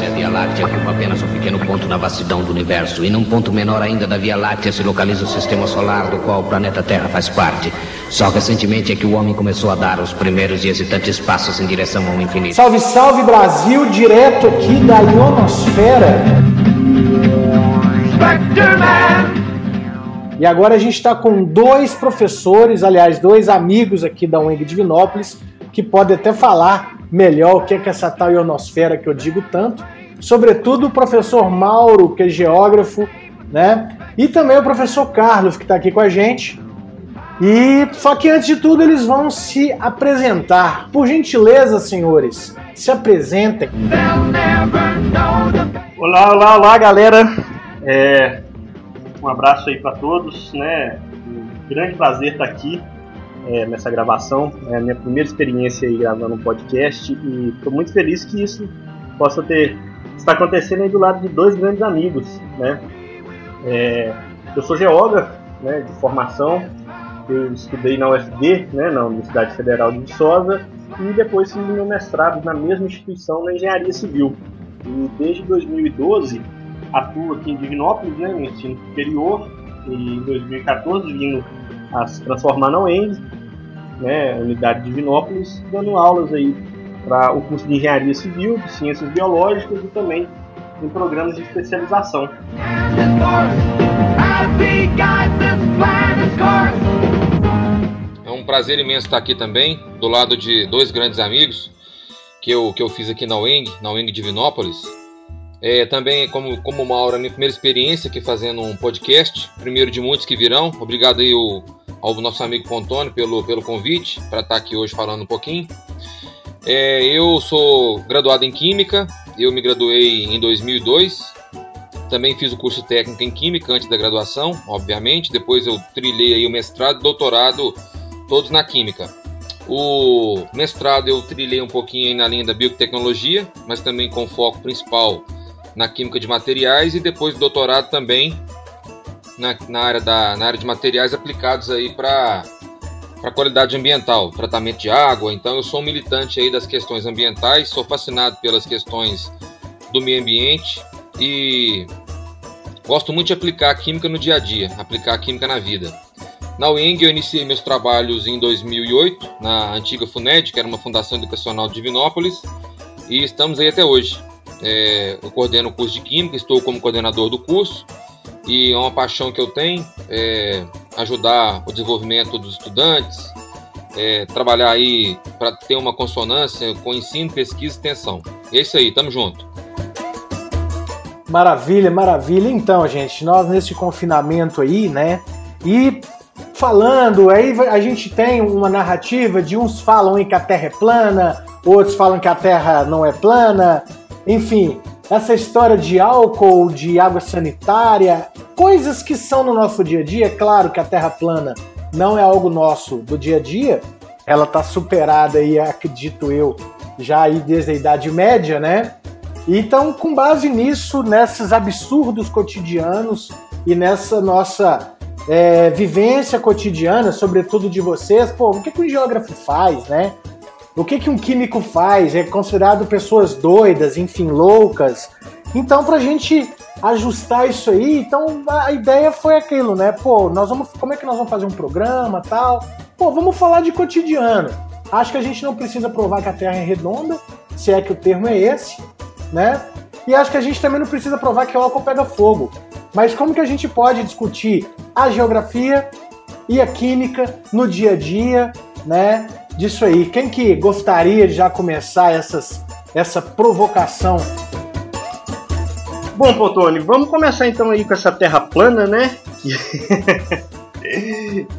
galáxia Via Láctea ocupa apenas um pequeno ponto na vastidão do universo, e num ponto menor ainda da Via Láctea se localiza o sistema solar do qual o planeta Terra faz parte. Só recentemente é que o homem começou a dar os primeiros e hesitantes passos em direção ao infinito. Salve, salve Brasil, direto aqui da ionosfera. E agora a gente está com dois professores, aliás, dois amigos aqui da UENG Divinópolis, que podem até falar melhor o que é, que essa tal ionosfera que eu digo tanto. Sobretudo o professor Mauro, que é geógrafo, né? E também o professor Carlos, que está aqui com a gente. E só que antes de tudo eles vão se apresentar. Por gentileza, senhores, se apresentem. Olá, olá, olá, galera. É, um abraço aí para todos, né? Um grande prazer estar aqui é, nessa gravação. É a minha primeira experiência aí gravando um podcast e estou muito feliz que isso possa ter está acontecendo aí do lado de dois grandes amigos, né? É, eu sou geógrafo, né, de formação. Eu estudei na UFD, né, na Universidade Federal de Viçosa, e depois fiz meu mestrado na mesma instituição na Engenharia Civil. E desde 2012 atuo aqui em Divinópolis, né, no ensino superior, e em 2014 vindo a se transformar na UENG, né, Unidade de Divinópolis, dando aulas aí para o curso de Engenharia Civil, de Ciências Biológicas e também em programas de especialização. É um prazer imenso estar aqui também, do lado de dois grandes amigos que eu, que eu fiz aqui na UENG, na UENG Divinópolis, é, também, como, como Mauro, a minha primeira experiência aqui fazendo um podcast, primeiro de muitos que virão. Obrigado aí ao, ao nosso amigo Pontônio pelo, pelo convite para estar aqui hoje falando um pouquinho. É, eu sou graduado em Química, eu me graduei em 2002. Também fiz o curso técnico em Química antes da graduação, obviamente. Depois eu trilhei aí o mestrado e doutorado, todos na Química. O mestrado eu trilhei um pouquinho na linha da biotecnologia, mas também com foco principal na química de materiais e depois do doutorado também na, na, área, da, na área de materiais aplicados aí para para qualidade ambiental, tratamento de água. Então eu sou um militante aí das questões ambientais, sou fascinado pelas questões do meio ambiente e gosto muito de aplicar a química no dia a dia, aplicar a química na vida. Na UENG eu iniciei meus trabalhos em 2008, na antiga FUNED, que era uma fundação educacional de Divinópolis, e estamos aí até hoje. É, eu coordeno o curso de Química, estou como coordenador do curso e é uma paixão que eu tenho é ajudar o desenvolvimento dos estudantes, é, trabalhar aí para ter uma consonância com ensino, pesquisa e extensão. É isso aí, tamo junto. Maravilha, maravilha. Então, gente, nós nesse confinamento aí, né? E falando, aí a gente tem uma narrativa de uns falam que a Terra é plana, outros falam que a Terra não é plana, enfim, essa história de álcool, de água sanitária, coisas que são no nosso dia a dia. É claro que a Terra plana não é algo nosso do dia a dia, ela está superada aí, acredito eu, já aí desde a Idade Média, né? Então, com base nisso, nesses absurdos cotidianos e nessa nossa é, vivência cotidiana, sobretudo de vocês, pô, o que, que o geógrafo faz, né? O que, que um químico faz? É considerado pessoas doidas, enfim, loucas. Então, para a gente ajustar isso aí, então a ideia foi aquilo, né? Pô, nós vamos, como é que nós vamos fazer um programa, tal? Pô, vamos falar de cotidiano. Acho que a gente não precisa provar que a Terra é redonda, se é que o termo é esse, né? E acho que a gente também não precisa provar que o álcool pega fogo. Mas como que a gente pode discutir a geografia e a química no dia a dia, né? Disso aí. Quem que gostaria de já começar essas, essa provocação? Bom, Potone, vamos começar então aí com essa terra plana, né?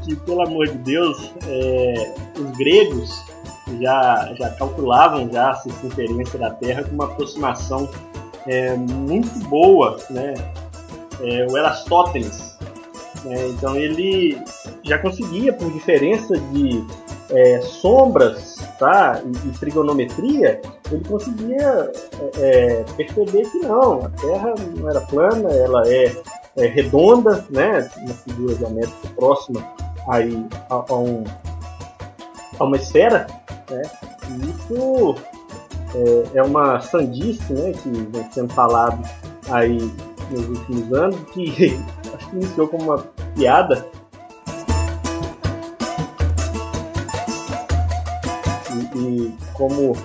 que, pelo amor de Deus, é, os gregos já, já calculavam já a circunferência da Terra com uma aproximação é, muito boa, né? É, o Erastótenes. Né? Então ele já conseguia, por diferença de é, sombras tá? E, e, trigonometria, ele conseguia é, é, perceber que não, a Terra não era plana, ela é, é redonda, né? uma figura geométrica próxima aí a, a, um, a uma esfera. Né? E isso é, é uma sandice, né, que vem sendo falado aí nos últimos anos, que acho que iniciou como uma piada. E, como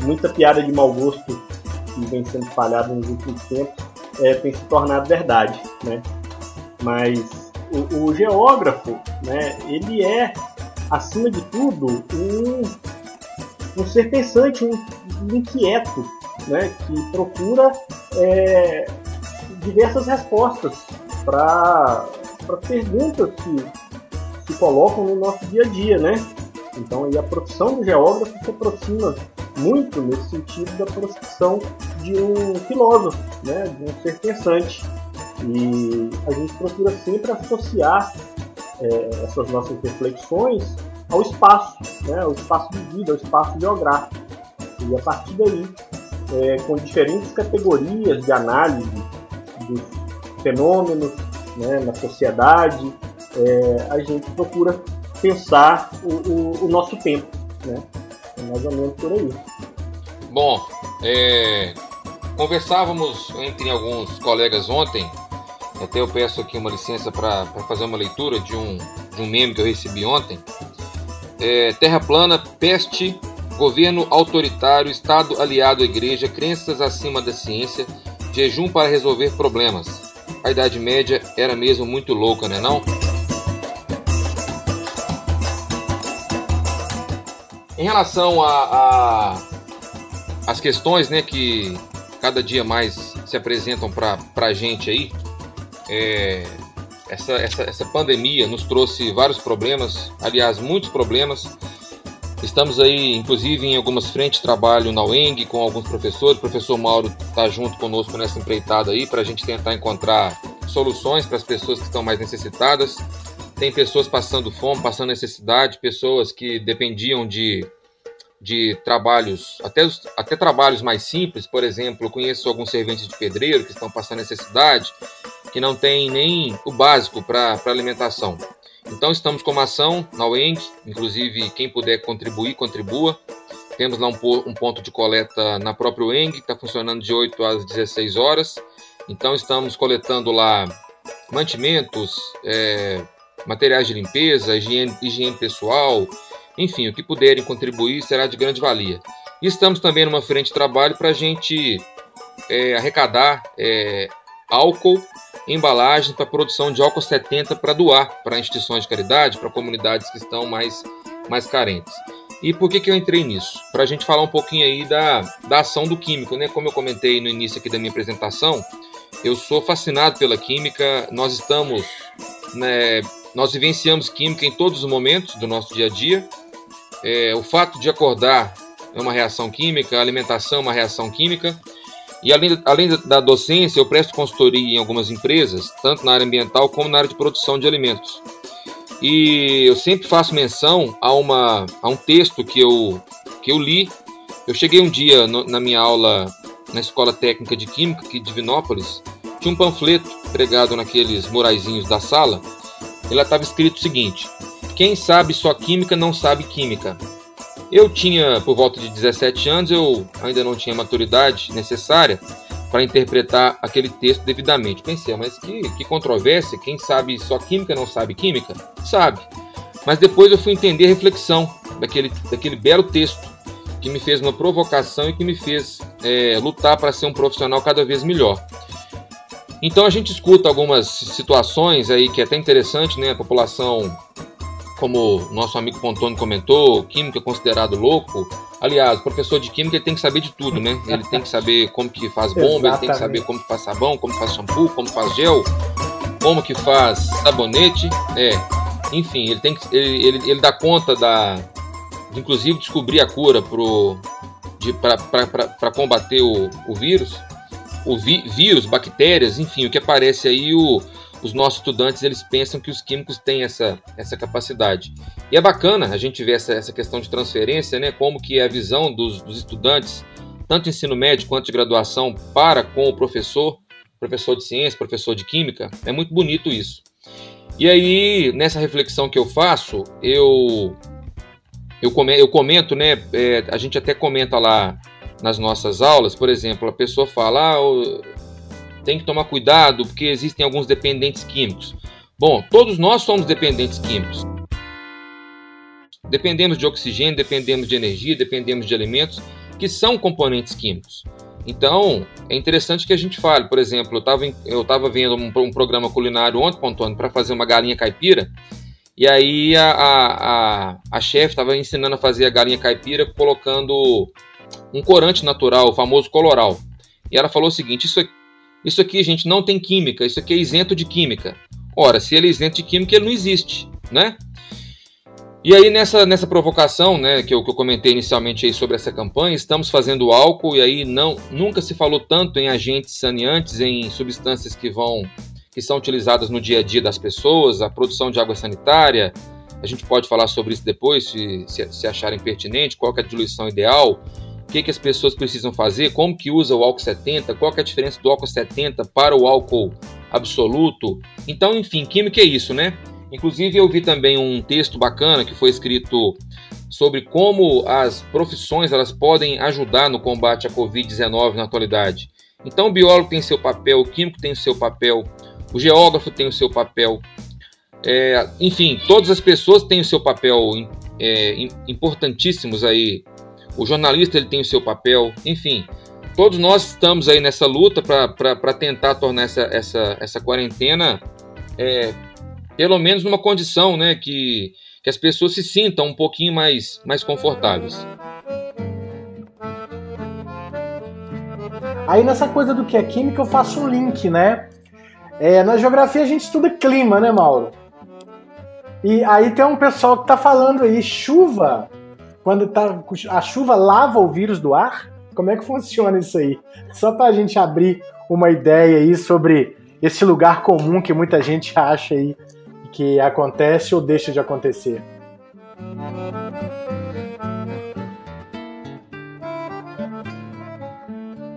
muita piada de mau gosto que vem sendo espalhada nos últimos tempos é, tem se tornado verdade, né? Mas o, o geógrafo, né, ele é, acima de tudo, um, um ser pensante, um, um inquieto, né, que procura é, diversas respostas para perguntas que se colocam no nosso dia a dia, né? Então, a profissão do geógrafo se aproxima muito nesse sentido da profissão de um filósofo, né? De um ser pensante. E a gente procura sempre associar é, essas nossas reflexões ao espaço, né? ao espaço de vida, ao espaço geográfico. E a partir daí, é, com diferentes categorias de análise dos fenômenos né, na sociedade, é, a gente procura pensar o, o, o nosso tempo. Né? É mais ou menos por aí. Bom, é, conversávamos entre alguns colegas ontem, até eu peço aqui uma licença para fazer uma leitura de um, de um meme que eu recebi ontem. É, terra plana, peste, governo autoritário, Estado aliado à igreja, crenças acima da ciência, jejum para resolver problemas. A Idade Média era mesmo muito louca, né não? Em relação a, a as questões né, que cada dia mais se apresentam para a gente aí, é, essa, essa, essa pandemia nos trouxe vários problemas, aliás, muitos problemas. Estamos aí, inclusive, em algumas frentes de trabalho na UENG com alguns professores. O professor Mauro está junto conosco nessa empreitada aí para a gente tentar encontrar soluções para as pessoas que estão mais necessitadas. Tem pessoas passando fome, passando necessidade, pessoas que dependiam de de trabalhos, até, até trabalhos mais simples, por exemplo, eu conheço alguns serventes de pedreiro que estão passando necessidade, que não tem nem o básico para alimentação. Então estamos com uma ação na UENG, inclusive quem puder contribuir, contribua. Temos lá um, um ponto de coleta na própria UENG, que está funcionando de 8 às 16 horas. Então estamos coletando lá mantimentos, é, materiais de limpeza, higiene, higiene pessoal, enfim, o que puderem contribuir será de grande valia. E estamos também numa frente de trabalho para a gente é, arrecadar é, álcool, embalagem para produção de álcool 70 para doar para instituições de caridade, para comunidades que estão mais, mais carentes. E por que, que eu entrei nisso? Para a gente falar um pouquinho aí da, da ação do químico, né? Como eu comentei no início aqui da minha apresentação, eu sou fascinado pela química. Nós estamos, né, nós vivenciamos química em todos os momentos do nosso dia a dia. É, o fato de acordar é uma reação química, a alimentação é uma reação química. E além, além da docência, eu presto consultoria em algumas empresas, tanto na área ambiental como na área de produção de alimentos. E eu sempre faço menção a, uma, a um texto que eu, que eu li. Eu cheguei um dia no, na minha aula na Escola Técnica de Química aqui de Divinópolis, tinha um panfleto pregado naqueles muraizinhos da sala. Ele estava escrito o seguinte: quem sabe só química não sabe química. Eu tinha por volta de 17 anos, eu ainda não tinha maturidade necessária para interpretar aquele texto devidamente. Pensei, mas que, que controvérsia, quem sabe só química não sabe química? Sabe. Mas depois eu fui entender a reflexão daquele, daquele belo texto que me fez uma provocação e que me fez é, lutar para ser um profissional cada vez melhor. Então a gente escuta algumas situações aí que é até interessante, né? A população como nosso amigo Pontoni comentou, química é considerado louco. Aliás, o professor de química tem que saber de tudo, né? Ele tem que saber como que faz bomba, ele tem que saber como que faz sabão, como faz shampoo, como faz gel, como que faz sabonete, é. Enfim, ele tem que ele, ele, ele dá conta da de inclusive descobrir a cura para combater o, o vírus, o vi, vírus, bactérias, enfim, o que aparece aí o os nossos estudantes eles pensam que os químicos têm essa, essa capacidade. E é bacana a gente ver essa, essa questão de transferência, né, como que é a visão dos, dos estudantes, tanto ensino médio quanto de graduação, para com o professor, professor de ciência, professor de química, é muito bonito isso. E aí, nessa reflexão que eu faço, eu eu comento, né, é, a gente até comenta lá nas nossas aulas, por exemplo, a pessoa fala, ah, tem que tomar cuidado porque existem alguns dependentes químicos. Bom, todos nós somos dependentes químicos. Dependemos de oxigênio, dependemos de energia, dependemos de alimentos que são componentes químicos. Então, é interessante que a gente fale. Por exemplo, eu estava vendo um, um, programa culinário ontem, Antônio, para fazer uma galinha caipira. E aí a, a, a, a chefe estava ensinando a fazer a galinha caipira colocando um corante natural, o famoso coloral. E ela falou o seguinte: isso, isso aqui, gente, não tem química, isso aqui é isento de química. Ora, se ele é isento de química, ele não existe, né? E aí, nessa, nessa provocação, né, que eu, que eu comentei inicialmente aí sobre essa campanha, estamos fazendo álcool e aí não, nunca se falou tanto em agentes saneantes, em substâncias que vão que são utilizadas no dia a dia das pessoas, a produção de água sanitária. A gente pode falar sobre isso depois, se, se, se acharem pertinente, qual é a diluição ideal, o que, que as pessoas precisam fazer, como que usa o álcool 70, qual é a diferença do álcool 70 para o álcool absoluto. Então, enfim, química é isso, né? Inclusive, eu vi também um texto bacana que foi escrito sobre como as profissões elas podem ajudar no combate à Covid-19 na atualidade. Então, o biólogo tem seu papel, o químico tem o seu papel, o geógrafo tem o seu papel, é, enfim, todas as pessoas têm o seu papel é, importantíssimos aí. O jornalista ele tem o seu papel, enfim, todos nós estamos aí nessa luta para tentar tornar essa, essa, essa quarentena é, pelo menos numa condição né, que, que as pessoas se sintam um pouquinho mais, mais confortáveis. Aí nessa coisa do que é química eu faço um link, né? É, na geografia a gente estuda clima, né, Mauro? E aí tem um pessoal que tá falando aí, chuva, quando tá, a chuva lava o vírus do ar? Como é que funciona isso aí? Só para a gente abrir uma ideia aí sobre esse lugar comum que muita gente acha aí que acontece ou deixa de acontecer?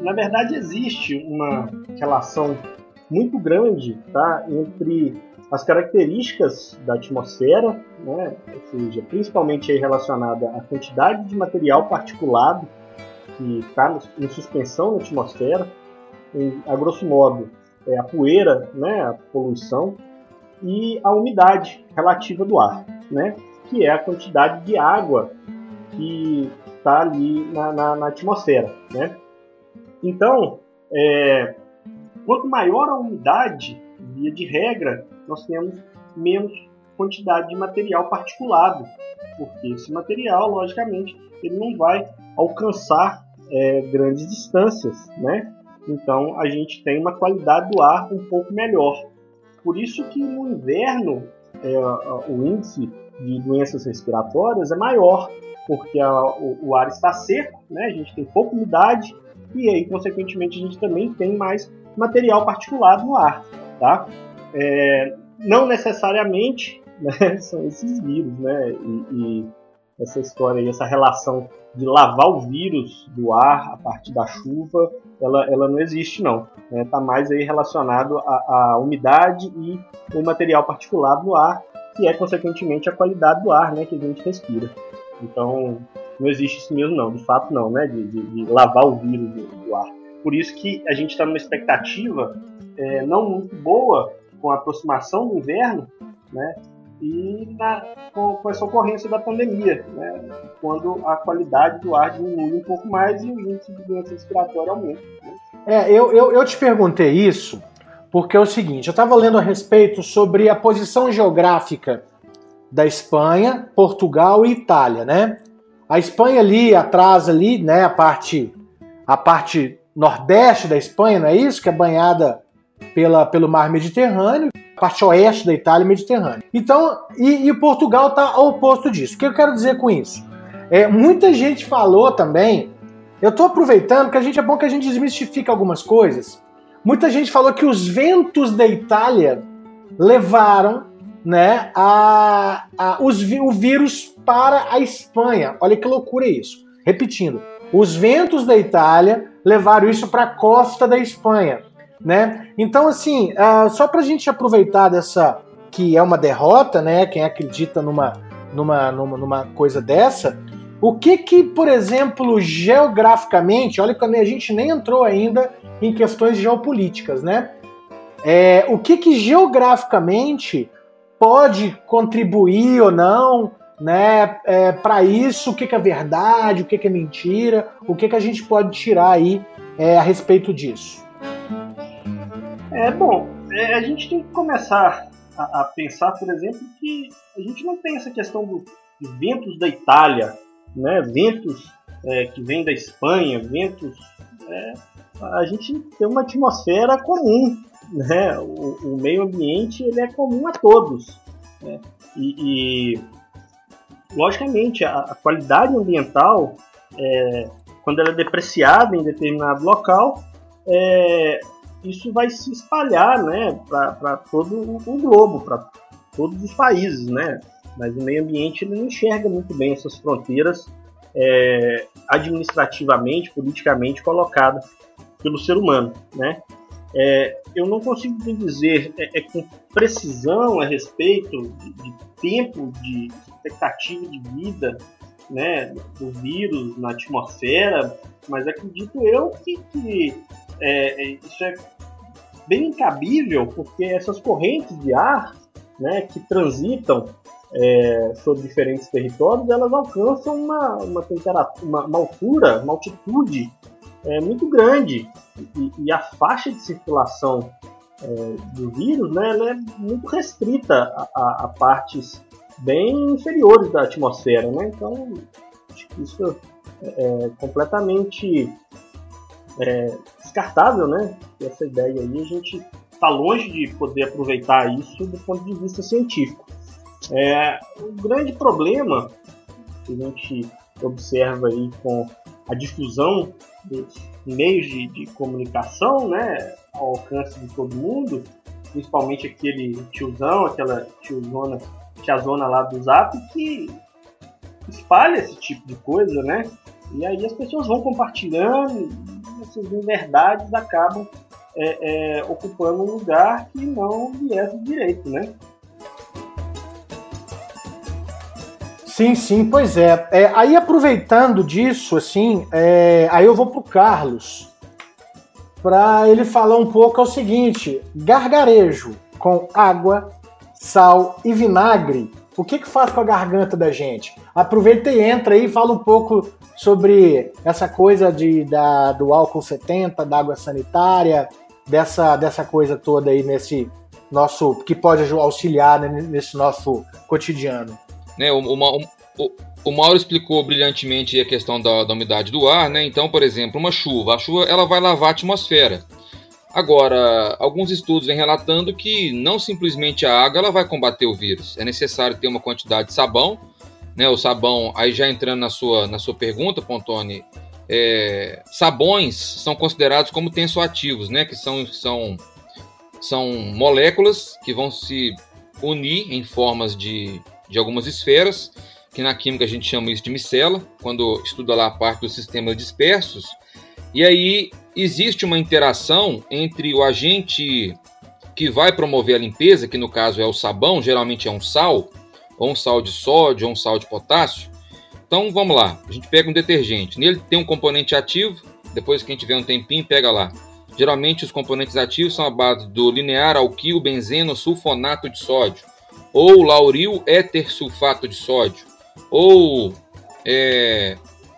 Na verdade, existe uma relação muito grande tá, entre as características da atmosfera, né, ou seja, principalmente relacionada à quantidade de material particulado que está em suspensão na atmosfera, em, a grosso modo, é a poeira, né, a poluição, e a umidade relativa do ar, né? que é a quantidade de água que está ali na, na, na, atmosfera. Né? Então, é, quanto maior a umidade, via de regra, nós temos menos quantidade de material particulado, porque esse material, logicamente, ele não vai alcançar é, grandes distâncias, né? Então a gente tem uma qualidade do ar um pouco melhor. Por isso que no inverno é, o índice de doenças respiratórias é maior, porque a, o, o, ar está seco, né? a gente tem pouca umidade e aí, consequentemente, a gente também tem mais material particulado no ar. Tá? É, não necessariamente né, são esses vírus, né? E, e essa história e essa relação de lavar o vírus do ar a partir da chuva ela, ela não existe não. Está né? Tá mais aí relacionado à, à, umidade e o material particulado do ar, que é consequentemente a qualidade do ar né, que a gente respira. Então não existe isso mesmo não, de fato não, né, de, de, de lavar o vírus do, do, ar. Por isso que a gente está numa expectativa é, não muito boa com a aproximação do inverno, né, e na, com, com, essa ocorrência da pandemia, né, quando a qualidade do ar diminui um pouco mais e o índice de doença respiratória aumenta. Né? É, eu, eu, eu te perguntei isso porque é o seguinte, eu estava lendo a respeito sobre a posição geográfica da Espanha, Portugal e Itália, né? A Espanha ali atrás ali, né, a parte a parte nordeste da Espanha, não é isso? Que é banhada pela, pelo mar Mediterrâneo parte oeste da Itália Mediterrânea. Então, e, e Portugal está ao oposto disso. O que eu quero dizer com isso? É, muita gente falou também, eu estou aproveitando que a gente é bom que a gente desmistifica algumas coisas. Muita gente falou que os ventos da Itália levaram né, a, a, os, o vírus para a Espanha. Olha que loucura isso. Repetindo, os ventos da Itália levaram isso para a costa da Espanha né? Então, assim, uh, só para a gente aproveitar dessa que é uma derrota, né? Quem acredita numa, numa, numa, numa coisa dessa, O que que, por exemplo, geograficamente, olha que a gente nem entrou ainda em questões geopolíticas, né? É, o que que geograficamente pode contribuir ou não, né, é, para isso? O que que é verdade, o que que é mentira? O que que a gente pode tirar aí é, a respeito disso? É bom, é, a gente tem que começar a, a, pensar, por exemplo, que a gente não tem essa questão dos ventos da Itália, né? Ventos é, que vêm da Espanha, ventos. É, a gente tem uma atmosfera comum, né? O, o, meio ambiente ele é comum a todos, né? e, e, logicamente a, a, qualidade ambiental, é, quando ela é depreciada em determinado local, é, isso vai se espalhar né, para todo o globo, para todos os países. Né? Mas o meio ambiente ele não enxerga muito bem essas fronteiras é, administrativamente, politicamente colocadas pelo ser humano. Né? É, eu não consigo dizer é, é, com precisão a respeito de, de, tempo, de expectativa de vida né, do vírus na atmosfera, mas acredito eu que, que é, é, isso é bem incabível, porque essas correntes de ar né, que transitam é, sobre diferentes territórios, elas alcançam uma, uma uma, uma altura, uma altitude é, muito grande. E, e, a faixa de circulação é, do vírus né, é muito restrita a, a, a, partes bem inferiores da atmosfera. Né? Então, isso é, é completamente é, descartável, né? Essa ideia aí a gente está longe de poder aproveitar isso do ponto de vista científico. É, o grande problema que a gente observa aí com a difusão dos meios de, de comunicação, né, ao alcance de todo mundo, principalmente aquele tiozão, aquela tiozona, tiazona lá do Zap que espalha esse tipo de coisa, né? E aí as pessoas vão compartilhando essas inverdades acabam é, é, ocupando um lugar que não é direito, né? Sim, sim, pois é. é aí aproveitando disso, assim, é, aí eu vou pro Carlos para ele falar um pouco é o seguinte: gargarejo com água, sal e vinagre. O que que faz com a garganta da gente? Aproveita e entra aí e fala um pouco sobre essa coisa de, da, do álcool 70, da água sanitária, dessa, dessa coisa toda aí nesse nosso. que pode auxiliar né, nesse nosso cotidiano. Né, o, o, o, o Mauro explicou brilhantemente a questão da, da umidade do ar, né? Então, por exemplo, uma chuva. A chuva ela vai lavar a atmosfera. Agora, alguns estudos vêm relatando que não simplesmente a água ela vai combater o vírus. É necessário ter uma quantidade de sabão né, o sabão, aí já entrando na sua, na sua pergunta, Pontoni, é, sabões são considerados como tensoativos, né, que são, são, são moléculas que vão se unir em formas de, de algumas esferas, que na química a gente chama isso de micela, quando estuda lá a parte dos sistemas dispersos, e aí existe uma interação entre o agente que vai promover a limpeza, que no caso é o sabão, geralmente é um sal, ou um sal de sódio, ou um sal de potássio. Então vamos lá, a gente pega um detergente, nele tem um componente ativo, depois que a gente vê um tempinho, pega lá. Geralmente os componentes ativos são a base do linear alquil benzeno sulfonato de sódio, ou lauril éter sulfato de sódio, ou é,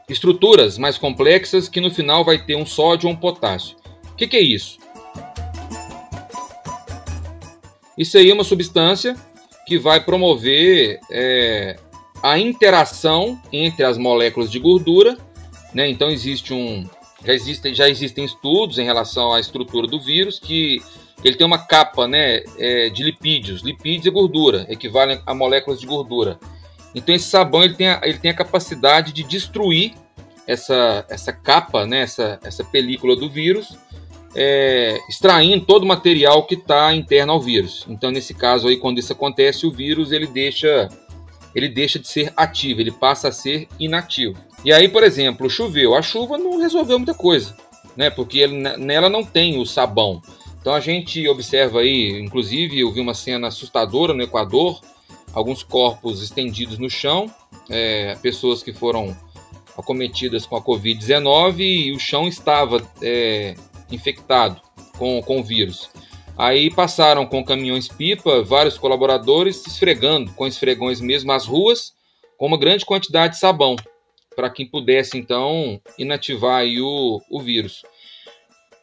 estruturas mais complexas que no final vai ter um sódio ou um potássio. O que, que é isso? Isso aí é uma substância que vai promover é, a interação entre as moléculas de gordura. Né? Então existe um, já existem, já existem estudos em relação à estrutura do vírus que ele tem uma capa né, é, de lipídios. Lipídios é gordura, equivalem a moléculas de gordura. Então esse sabão ele tem a, ele tem a capacidade de destruir essa, essa capa, né, essa, essa película do vírus é, extraindo todo o material que está interno ao vírus. Então, nesse caso aí, quando isso acontece, o vírus ele deixa, ele deixa de ser ativo, ele passa a ser inativo. E aí, por exemplo, choveu. A chuva não resolveu muita coisa, né? Porque ele, nela não tem o sabão. Então a gente observa aí, inclusive eu vi uma cena assustadora no Equador, alguns corpos estendidos no chão, é, pessoas que foram acometidas com a Covid-19 e o chão estava é, infectado com, com o vírus. Aí passaram com caminhões-pipa vários colaboradores esfregando com esfregões mesmo as ruas com uma grande quantidade de sabão para quem pudesse então inativar aí o, o vírus.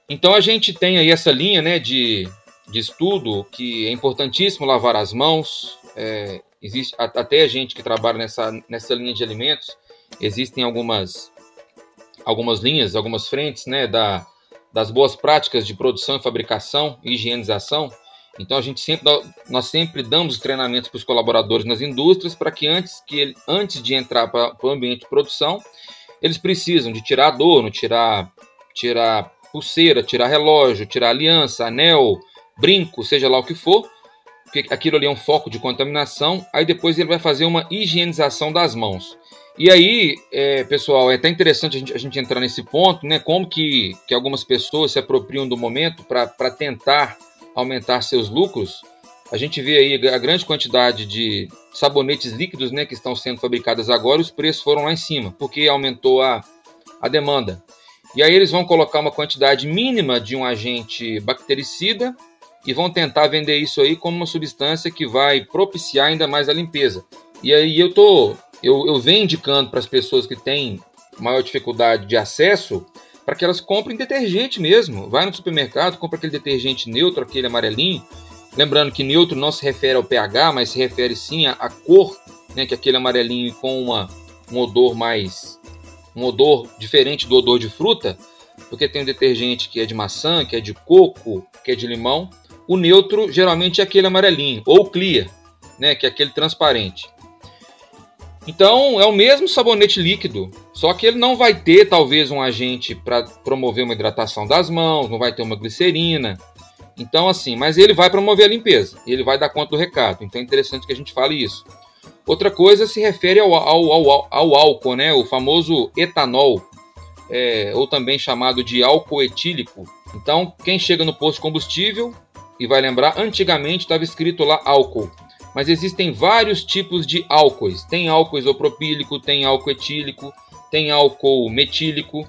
Então a gente tem aí essa linha né, de, de estudo que é importantíssimo lavar as mãos. É, existe até a gente que trabalha nessa, nessa linha de alimentos, existem algumas, algumas linhas, algumas frentes né, da, das boas práticas de produção e fabricação e higienização. Então a gente sempre nós sempre damos treinamentos para os colaboradores nas indústrias para que antes que ele, antes de entrar para o ambiente de produção eles precisam de tirar adorno, tirar tirar pulseira, tirar relógio, tirar aliança, anel, brinco, seja lá o que for, porque aquilo ali é um foco de contaminação. Aí depois ele vai fazer uma higienização das mãos. E aí, é, pessoal, é até interessante a gente, a gente, entrar nesse ponto, né? Como que, que algumas pessoas se apropriam do momento para tentar aumentar seus lucros. A gente vê aí a grande quantidade de sabonetes líquidos né, que estão sendo fabricados agora, os preços foram lá em cima, porque aumentou a, a demanda. E aí eles vão colocar uma quantidade mínima de um agente bactericida e vão tentar vender isso aí como uma substância que vai propiciar ainda mais a limpeza. E aí eu tô eu, eu venho indicando para as pessoas que têm maior dificuldade de acesso para que elas comprem detergente mesmo. Vai no supermercado, compra aquele detergente neutro, aquele amarelinho. Lembrando que neutro não se refere ao pH, mas se refere sim à, cor, né, que é aquele amarelinho com uma, um odor mais um odor diferente do odor de fruta, porque tem um detergente que é de maçã, que é de coco, que é de limão. O neutro geralmente é aquele amarelinho, ou clear, né, que é aquele transparente. Então é o mesmo sabonete líquido, só que ele não vai ter talvez um agente para promover uma hidratação das mãos, não vai ter uma glicerina. Então assim, mas ele vai promover a limpeza, ele vai dar conta do recado. Então é interessante que a gente fale isso. Outra coisa se refere ao, ao, ao, ao álcool, né? O famoso etanol, é, ou também chamado de álcool etílico. Então, quem chega no posto de combustível e vai lembrar, antigamente estava escrito lá álcool mas existem vários tipos de álcoois. Tem álcool isopropílico, tem álcool etílico, tem álcool metílico,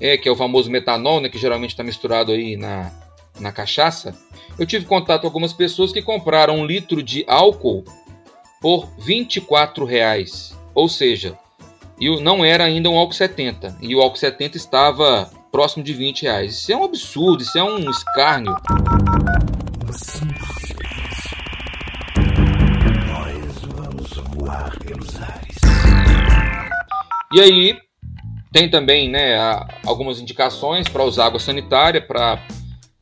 é, que é o famoso metanol, né, que geralmente está misturado aí na, na cachaça. Eu tive contato com algumas pessoas que compraram um litro de álcool por 24 reais, ou seja, e não era ainda um álcool 70, e o álcool 70 estava próximo de 20 reais. Isso é um absurdo, isso é um escárnio. E aí tem também né, algumas indicações para usar água sanitária para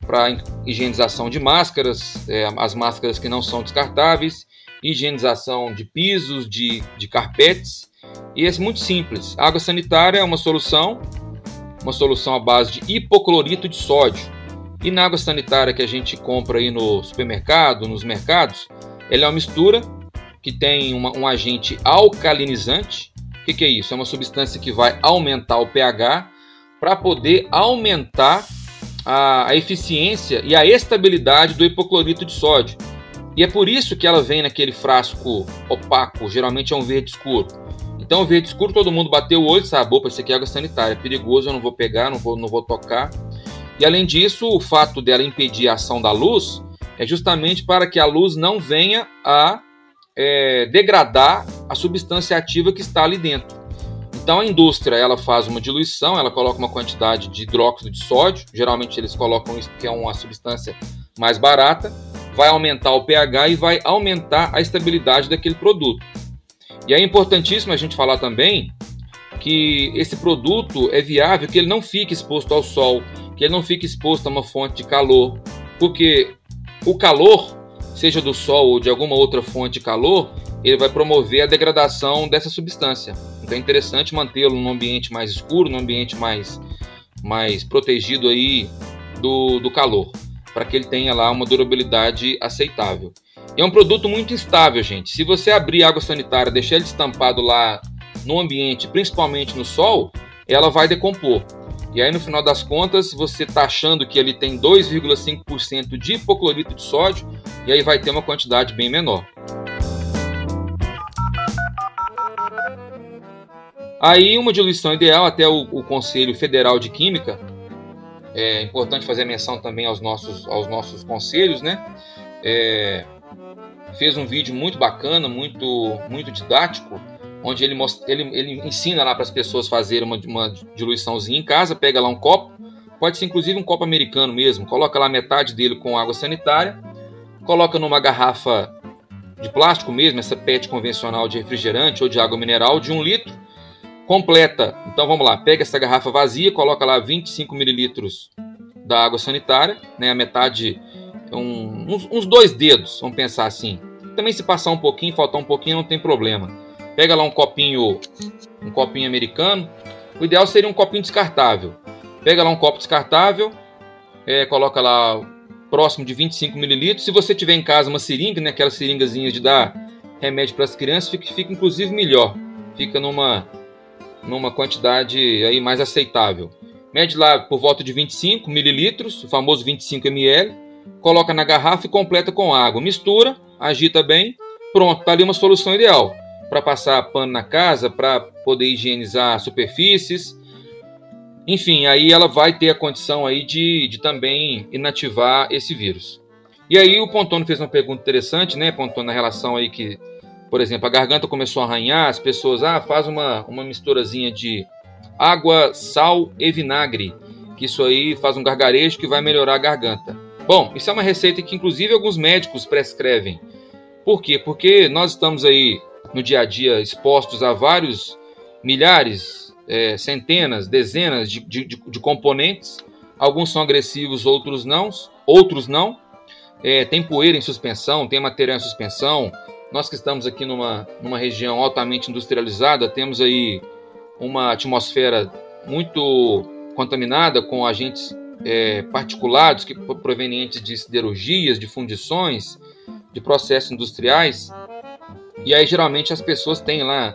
para higienização de máscaras, é, as máscaras que não são descartáveis, higienização de pisos, de, de carpetes. E é muito simples. A água sanitária é uma solução, uma solução à base de hipoclorito de sódio. E na água sanitária que a gente compra aí no supermercado, nos mercados, ela é uma mistura que tem uma, um agente alcalinizante o que, que é isso? É uma substância que vai aumentar o pH para poder aumentar a, a eficiência e a estabilidade do hipoclorito de sódio. E é por isso que ela vem naquele frasco opaco, geralmente é um verde escuro. Então, o verde escuro, todo mundo bateu o olho sabe, opa, isso aqui é água sanitária, é perigoso, eu não vou pegar, não vou, não vou tocar. E além disso, o fato dela impedir a ação da luz é justamente para que a luz não venha a é, degradar a substância ativa que está ali dentro. Então a indústria ela faz uma diluição, ela coloca uma quantidade de hidróxido de sódio, geralmente eles colocam isso porque é uma substância mais barata, vai aumentar o pH e vai aumentar a estabilidade daquele produto. E é importantíssimo a gente falar também que esse produto é viável, que ele não fique exposto ao sol, que ele não fique exposto a uma fonte de calor, porque o calor seja do sol ou de alguma outra fonte de calor, ele vai promover a degradação dessa substância. Então é interessante mantê-lo num ambiente mais escuro, num ambiente mais, mais protegido aí do, do calor, para que ele tenha lá uma durabilidade aceitável. E é um produto muito instável, gente. Se você abrir água sanitária, deixar ele estampado lá no ambiente, principalmente no sol, ela vai decompor. E aí, no final das contas, você está achando que ele tem 2,5% de hipoclorito de sódio, e aí vai ter uma quantidade bem menor. Aí uma diluição ideal, até o, o Conselho Federal de Química, é importante fazer menção também aos nossos, aos nossos conselhos, né? É, fez um vídeo muito bacana, muito, muito didático, onde ele, mostra, ele, ele ensina lá para as pessoas fazerem uma, uma diluiçãozinha em casa, pega lá um copo, pode ser inclusive um copo americano mesmo, coloca lá metade dele com água sanitária, coloca numa garrafa de plástico mesmo, essa PET convencional de refrigerante ou de água mineral de um litro, completa. Então vamos lá, pega essa garrafa vazia, coloca lá 25 mililitros da água sanitária, né, a metade, um, uns, uns, dois dedos, vamos pensar assim. Também se passar um pouquinho, faltar um pouquinho, não tem problema. Pega lá um copinho, um copinho americano. O ideal seria um copinho descartável. Pega lá um copo descartável, é, coloca lá próximo de 25 mililitros. Se você tiver em casa uma seringa, né, aquelas seringazinhas de dar remédio para as crianças, fica, fica inclusive melhor. Fica numa numa quantidade aí mais aceitável. Mede lá por volta de 25 mililitros, o famoso 25 ml, coloca na garrafa e completa com água. Mistura, agita bem, pronto, está ali uma solução ideal para passar pano na casa, para poder higienizar superfícies. Enfim, aí ela vai ter a condição aí de, de também inativar esse vírus. E aí o Pontono fez uma pergunta interessante, né, Pontono, na relação aí que por exemplo, a garganta começou a arranhar, as pessoas, ah, faz uma, uma misturazinha de água, sal e vinagre, que isso aí faz um gargarejo que vai melhorar a garganta. Bom, isso é uma receita que inclusive alguns médicos prescrevem. Por quê? Porque nós estamos aí no dia a dia expostos a vários milhares, é, centenas, dezenas de, de, de, componentes. Alguns são agressivos, outros não. Outros não. É, tem poeira em suspensão, tem material em suspensão, nós que estamos aqui numa, numa região altamente industrializada, temos aí uma atmosfera muito contaminada com agentes é, particulados que, provenientes de siderurgias, de fundições, de processos industriais. E aí geralmente as pessoas têm lá,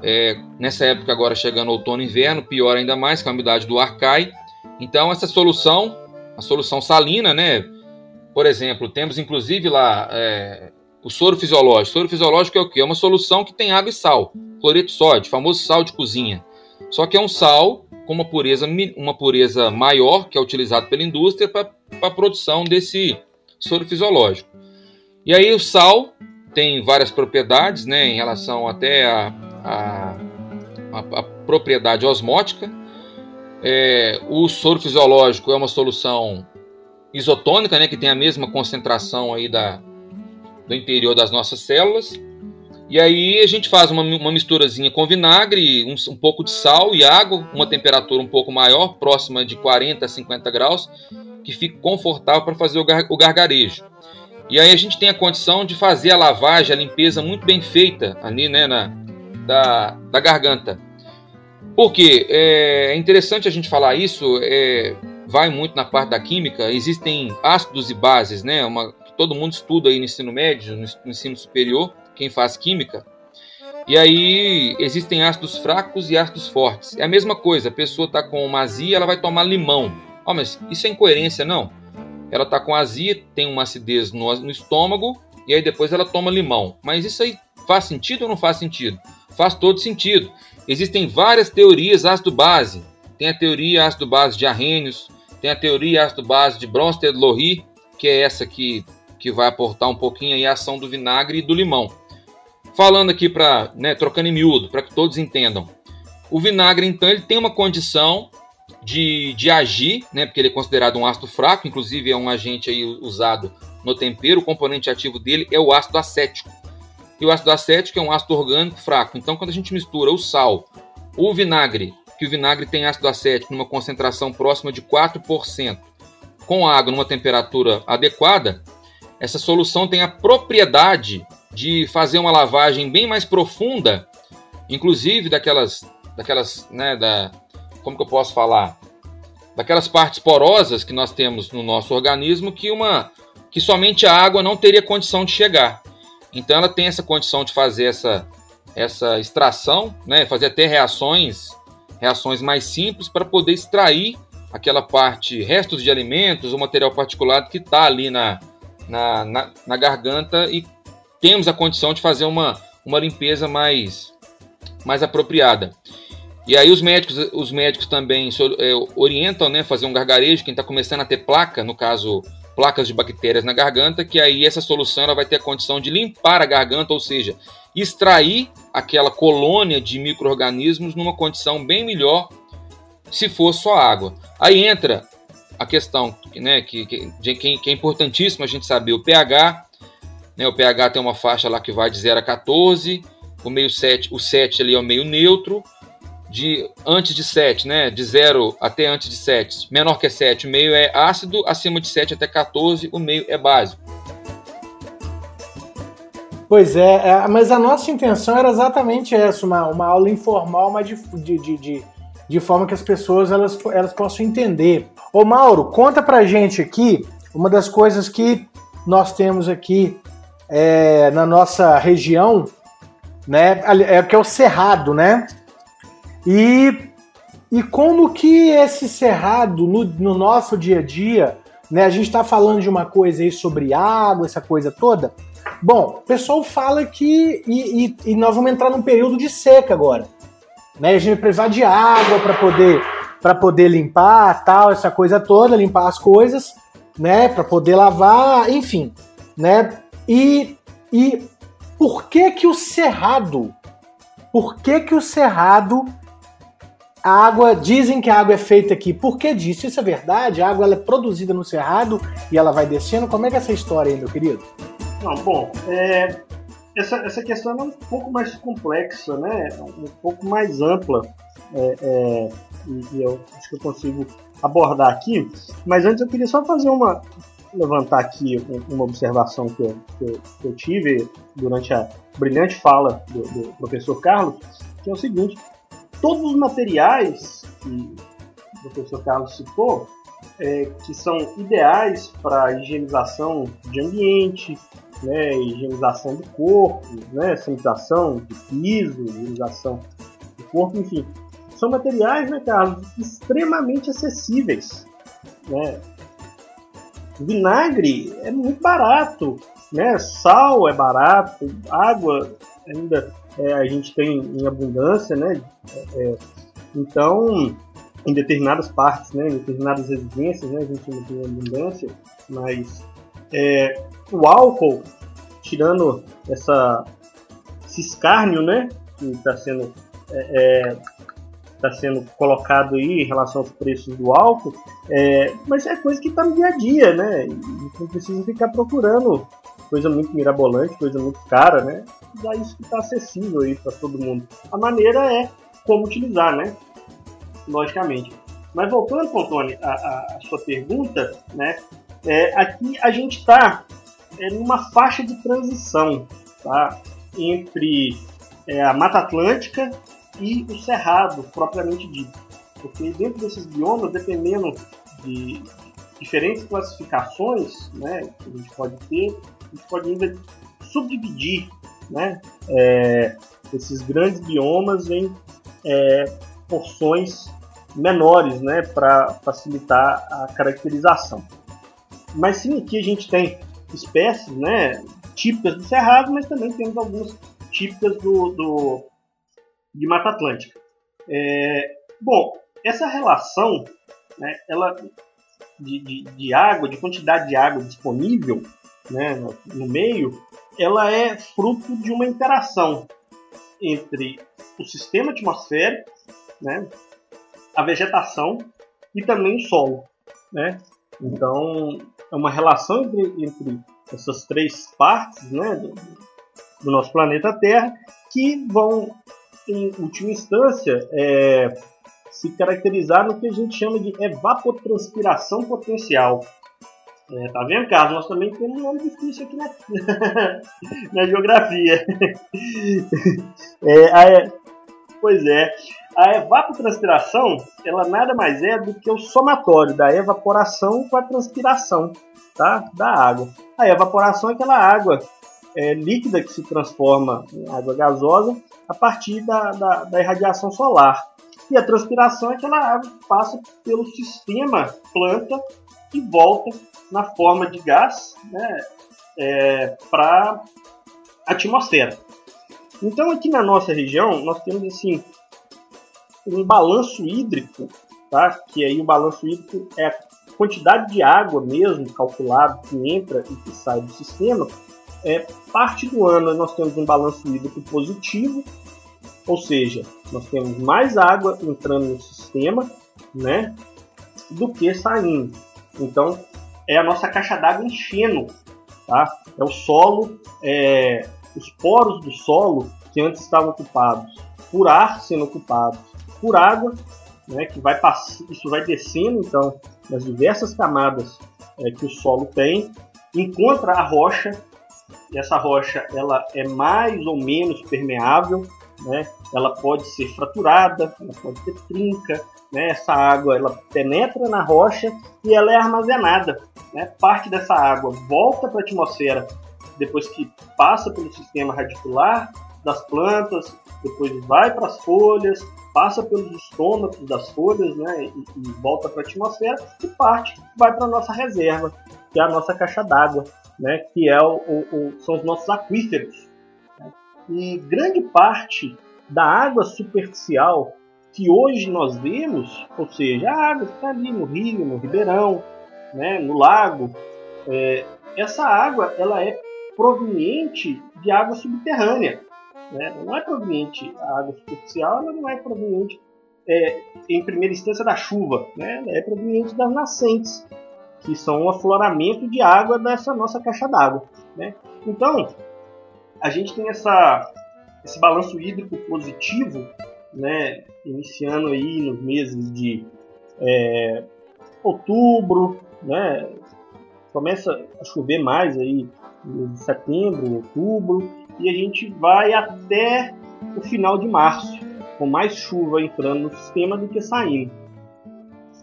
é, nessa época agora chegando outono e inverno, pior ainda mais, que a umidade do ar cai. Então essa solução, a solução salina, né? Por exemplo, temos inclusive lá é, o soro fisiológico. O soro fisiológico é o quê? É uma solução que tem água e sal. Cloreto de sódio, famoso sal de cozinha. Só que é um sal com uma pureza, uma pureza maior, que é utilizado pela indústria para a produção desse soro fisiológico. E aí o sal tem várias propriedades, né, em relação até a, a, a, a propriedade osmótica. É, o soro fisiológico é uma solução isotônica, né, que tem a mesma concentração aí da, do interior das nossas células. E aí a gente faz uma, uma misturazinha com vinagre, um, um, pouco de sal e água, uma temperatura um pouco maior, próxima de 40 a 50 graus, que fique confortável para fazer o, gar, o gargarejo. E aí a gente tem a condição de fazer a lavagem, a limpeza muito bem feita ali né, na, da, da garganta. Por quê? É interessante a gente falar isso, é, vai muito na parte da química, existem ácidos e bases, né? Uma, todo mundo estuda aí no ensino médio, no ensino superior, quem faz química. E aí existem ácidos fracos e ácidos fortes. É a mesma coisa, a pessoa está com uma azia, ela vai tomar limão. Oh, mas isso é incoerência, não. Ela está com azia, tem uma acidez no, no estômago, e aí depois ela toma limão. Mas isso aí faz sentido ou não faz sentido? Faz todo sentido. Existem várias teorias ácido-base. Tem a teoria ácido-base de Arrhenius, tem a teoria ácido-base de Bronsted-Lowry, que é essa que que vai aportar um pouquinho aí a ação do vinagre e do limão. Falando aqui para, né, trocando em miúdo, para que todos entendam. O vinagre, então, ele tem uma condição de, de agir, né, porque ele é considerado um ácido fraco, inclusive é um agente aí usado no tempero, o componente ativo dele é o ácido acético. E o ácido acético é um ácido orgânico fraco. Então, quando a gente mistura o sal, o vinagre, que o vinagre tem ácido acético numa concentração próxima de 4%, com água numa temperatura adequada, essa solução tem a propriedade de fazer uma lavagem bem mais profunda, inclusive daquelas, daquelas, né, da, como que eu posso falar, daquelas partes porosas que nós temos no nosso organismo que uma, que somente a água não teria condição de chegar. Então ela tem essa condição de fazer essa, essa extração, né, fazer até reações, reações mais simples para poder extrair aquela parte, restos de alimentos, o material particulado que está ali na, na, na, na garganta e temos a condição de fazer uma, uma limpeza mais, mais apropriada. E aí os médicos, os médicos também é, orientam, né, fazer um gargarejo, quem está começando a ter placa, no caso, placas de bactérias na garganta, que aí essa solução ela vai ter a condição de limpar a garganta, ou seja, extrair aquela colônia de micro-organismos numa condição bem melhor se for só água. Aí entra a questão né, que, que, que é importantíssima a gente saber o pH. Né, o pH tem uma faixa lá que vai de 0 a 14, o meio 7, o 7 ali é o meio neutro, de antes de 7, né, de 0 até antes de 7, menor que 7, o meio é ácido, acima de 7 até 14, o meio é básico. Pois é, é, mas a nossa intenção era exatamente essa, uma, uma aula informal, mas de, de, de, de, forma que as pessoas elas, elas possam entender. Ô Mauro, conta pra gente aqui uma das coisas que nós temos aqui é, na nossa região, né, é que é o cerrado, né? E, e como que esse cerrado, no, no nosso dia a dia, né, a gente está falando de uma coisa aí sobre água, essa coisa toda, Bom, o pessoal fala que. E, e, e, nós vamos entrar num período de seca agora. Né? A gente vai precisar de água para poder para poder limpar, tal, essa coisa toda, limpar as coisas, né, para poder lavar, enfim, né? E, e por que que o cerrado? Por que que o cerrado a água, dizem que a água é feita aqui. Por que disso? Isso é verdade? A água ela é produzida no cerrado e ela vai descendo. Como é que é essa história aí, meu querido? Não, bom, é, essa, essa questão é um pouco mais complexa, né? Um pouco mais ampla. É, é, e, eu acho que eu consigo abordar aqui. Mas antes eu queria só fazer uma. levantar aqui uma observação que eu, que eu, que eu tive durante a brilhante fala do, do, professor Carlos, que é o seguinte: todos os materiais que o professor Carlos citou, é, que são ideais para higienização de ambiente, né, higienização do corpo, né, sanitização de piso, higienização do corpo, enfim. São materiais, né, Carlos, extremamente acessíveis. Né? Vinagre é muito barato, né? Sal é barato, água ainda é, a gente tem em abundância, né? É, é então, em determinadas partes, né, em determinadas residências, né, a gente não tem abundância, mas é, o álcool, tirando essa, esse escárnio né, que está sendo, é, é, tá sendo colocado aí em relação aos preços do álcool, é, mas é coisa que está no dia a dia, né? Não precisa ficar procurando coisa muito mirabolante, coisa muito cara, né? Dá isso que está acessível aí para todo mundo. A maneira é como utilizar, né? Logicamente. Mas voltando, Pontoni, a, a, a sua pergunta, né? É, aqui a gente está é, numa faixa de transição tá? entre é, a Mata Atlântica e o Cerrado, propriamente dito. Porque dentro desses biomas, dependendo de diferentes classificações né, que a gente pode ter, a gente pode ainda subdividir né, é, esses grandes biomas em é, porções menores né, para facilitar a caracterização. Mas sim, aqui a gente tem espécies né, típicas do Cerrado, mas também temos algumas típicas do, do de Mata Atlântica. É, bom, essa relação né, ela, de, de, de, água, de quantidade de água disponível né, no, no meio, ela é fruto de uma interação entre o sistema atmosférico, né, a vegetação e também o solo. Né? Então, é uma relação entre, entre essas três partes né, do, do, nosso planeta Terra que vão, em última instância, é, se caracterizar no que a gente chama de evapotranspiração potencial. É, tá vendo, Carlos? Nós também temos um nome difícil aqui na, na geografia. é, a, pois é. A evapotranspiração, ela nada mais é do que o somatório da evaporação com a transpiração tá? da água. A evaporação é aquela água é, líquida que se transforma em água gasosa a partir da, da, da irradiação solar. E a transpiração é aquela água que passa pelo sistema planta e volta na forma de gás né, é, para a atmosfera. Então aqui na nossa região nós temos assim um balanço hídrico, tá? que aí o balanço hídrico é a quantidade de água mesmo calculado que entra e que sai do sistema. É, parte do ano nós temos um balanço hídrico positivo, ou seja, nós temos mais água entrando no sistema né, do que saindo. Então, é a nossa caixa d'água enchendo. Tá? É o solo, é, os poros do solo que antes estavam ocupados por ar sendo ocupados por água, né, que vai isso vai descendo então nas diversas camadas é, que o solo tem, encontra a rocha e essa rocha ela é mais ou menos permeável, né? Ela pode ser fraturada, ela pode ser trinca, né? Essa água ela penetra na rocha e ela é armazenada, né? Parte dessa água volta para a atmosfera depois que passa pelo sistema radicular das plantas, depois vai para as folhas, passa pelos estômagos das folhas, né, e, e volta para a atmosfera e parte vai para a nossa reserva, que é a nossa caixa d'água, né, que é o, o, o, são os nossos aquíferos. Né? E grande parte da água superficial que hoje nós vemos, ou seja, a água que está ali no rio, no ribeirão, né, no lago, é, essa água ela é proveniente de água subterrânea. Né? Não é proveniente a água superficial, ela não é proveniente é, em primeira instância da chuva, né? ela é proveniente das nascentes, que são o afloramento de água dessa nossa caixa d'água. Né? Então, a gente tem essa, esse balanço hídrico positivo, né? iniciando aí nos meses de é, outubro, né? começa a chover mais aí em setembro, outubro, e a gente vai até o final de março, com mais chuva entrando no sistema do que saindo.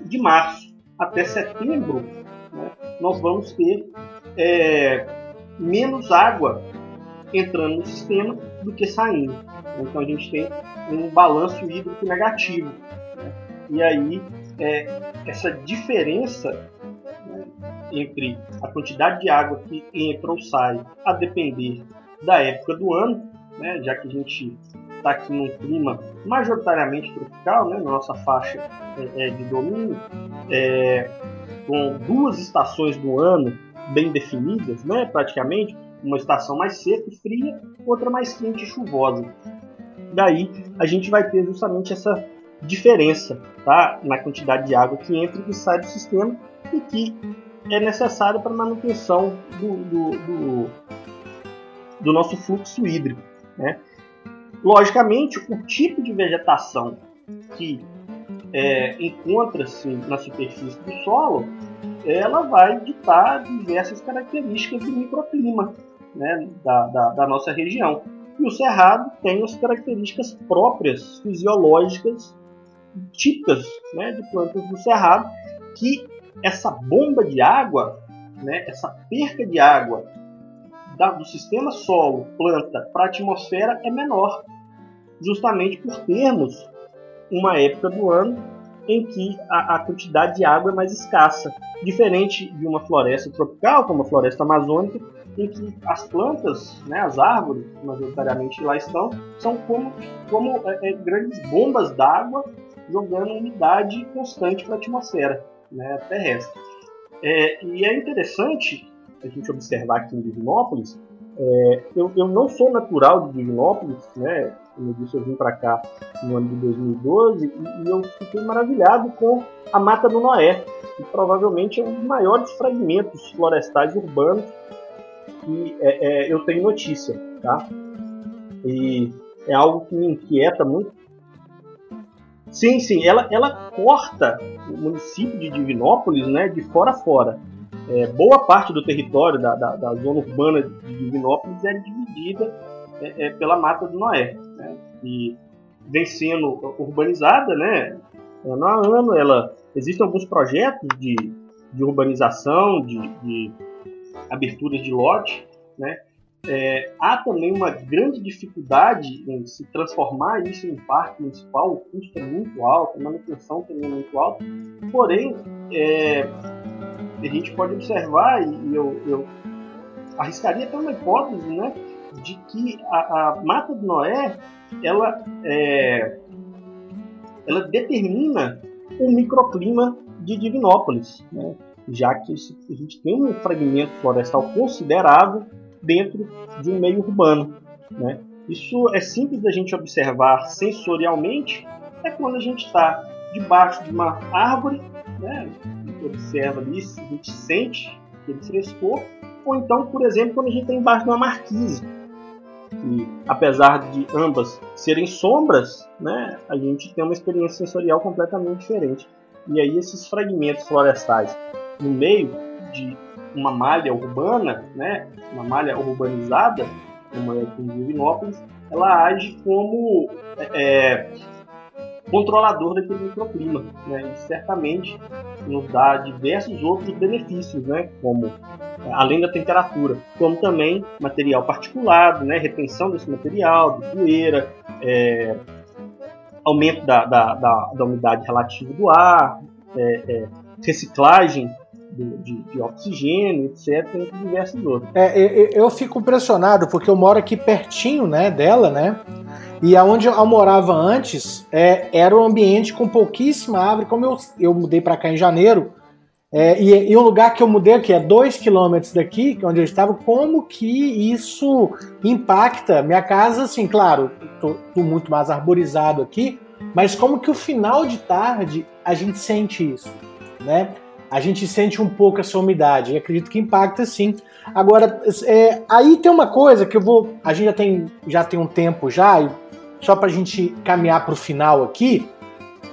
De março até setembro, né, nós vamos ter é, menos água entrando no sistema do que saindo. Então a gente tem um balanço hídrico negativo. Né? E aí é, essa diferença né, entre a quantidade de água que entra ou sai, a depender da época do ano, né, já que a gente está aqui num clima majoritariamente tropical, né, na nossa faixa é, é de domínio, é, com duas estações do ano bem definidas, né, praticamente, uma estação mais seca e fria, outra mais quente e chuvosa. Daí a gente vai ter justamente essa diferença tá, na quantidade de água que entra e sai do sistema e que é necessário para manutenção do, do, do do nosso fluxo hídrico. Né? Logicamente, o tipo de vegetação que é, encontra-se na superfície do solo, ela vai ditar diversas características do microclima né, da, da, da nossa região. E o cerrado tem as características próprias, fisiológicas, típicas né, de plantas do cerrado, que essa bomba de água, né, essa perca de água da, do sistema solo, planta para a atmosfera é menor, justamente por termos uma época do ano em que a, a, quantidade de água é mais escassa, diferente de uma floresta tropical, como a floresta amazônica, em que as plantas, né, as árvores, majoritariamente lá estão, são como, como é, é, grandes bombas d'água jogando umidade constante para a atmosfera né, terrestre. É, e é interessante a gente observar aqui em Divinópolis, é, eu, eu, não sou natural de Divinópolis, né? Como eu disse, eu vim para cá no ano de 2012 e, e, eu fiquei maravilhado com a Mata do Noé, que provavelmente é um dos maiores fragmentos florestais urbanos que é, é, eu tenho notícia, tá? E é algo que me inquieta muito. Sim, sim, ela, ela corta o município de Divinópolis, né, de fora a fora é, boa parte do território da, da, da, zona urbana de Divinópolis é dividida é, é, pela Mata do Noé, né? e vem sendo urbanizada, né? Ano a ano, ela existem alguns projetos de, de urbanização, de, de aberturas de lote, né? É, há também uma grande dificuldade em se transformar isso em parque municipal, o custo é muito alto, a manutenção também é muito alta, porém, é, a gente pode observar, e eu, eu arriscaria até uma hipótese, né, de que a, a Mata do Noé, ela é, ela determina o microclima de Divinópolis, né? já que a gente tem um fragmento florestal considerável dentro de um meio urbano. Né? Isso é simples da gente observar sensorialmente, é quando a gente está debaixo de uma árvore, né? Observa ali, a gente sente aquele frescor, ou então, por exemplo, quando a gente está embaixo de uma marquise, que apesar de ambas serem sombras, né, a gente tem uma experiência sensorial completamente diferente. E aí esses fragmentos florestais no meio de uma malha urbana, né, uma malha urbanizada, como é aqui em Divinópolis, ela age como é, controlador daquele microclima. Né? E certamente nos dá diversos outros benefícios, né? como além da temperatura, como também material particulado, né? retenção desse material, de poeira, é, aumento da, da, da, da, umidade relativa do ar, é, é, reciclagem de, de, oxigênio, etc., entre diversos outros. É, eu, eu, fico impressionado porque eu moro aqui pertinho né, dela, né? E aonde eu morava antes é, era um ambiente com pouquíssima árvore. Como eu, eu mudei para cá em janeiro, é, e, e um lugar que eu mudei aqui é dois quilômetros daqui, onde eu estava, como que isso impacta minha casa? Assim, claro, tô, tô muito mais arborizado aqui, mas como que o final de tarde a gente sente isso, né? A gente sente um pouco essa umidade e acredito que impacta sim. Agora, é, aí tem uma coisa que eu vou. A gente já tem, já tem um tempo já, só para a gente caminhar para o final aqui.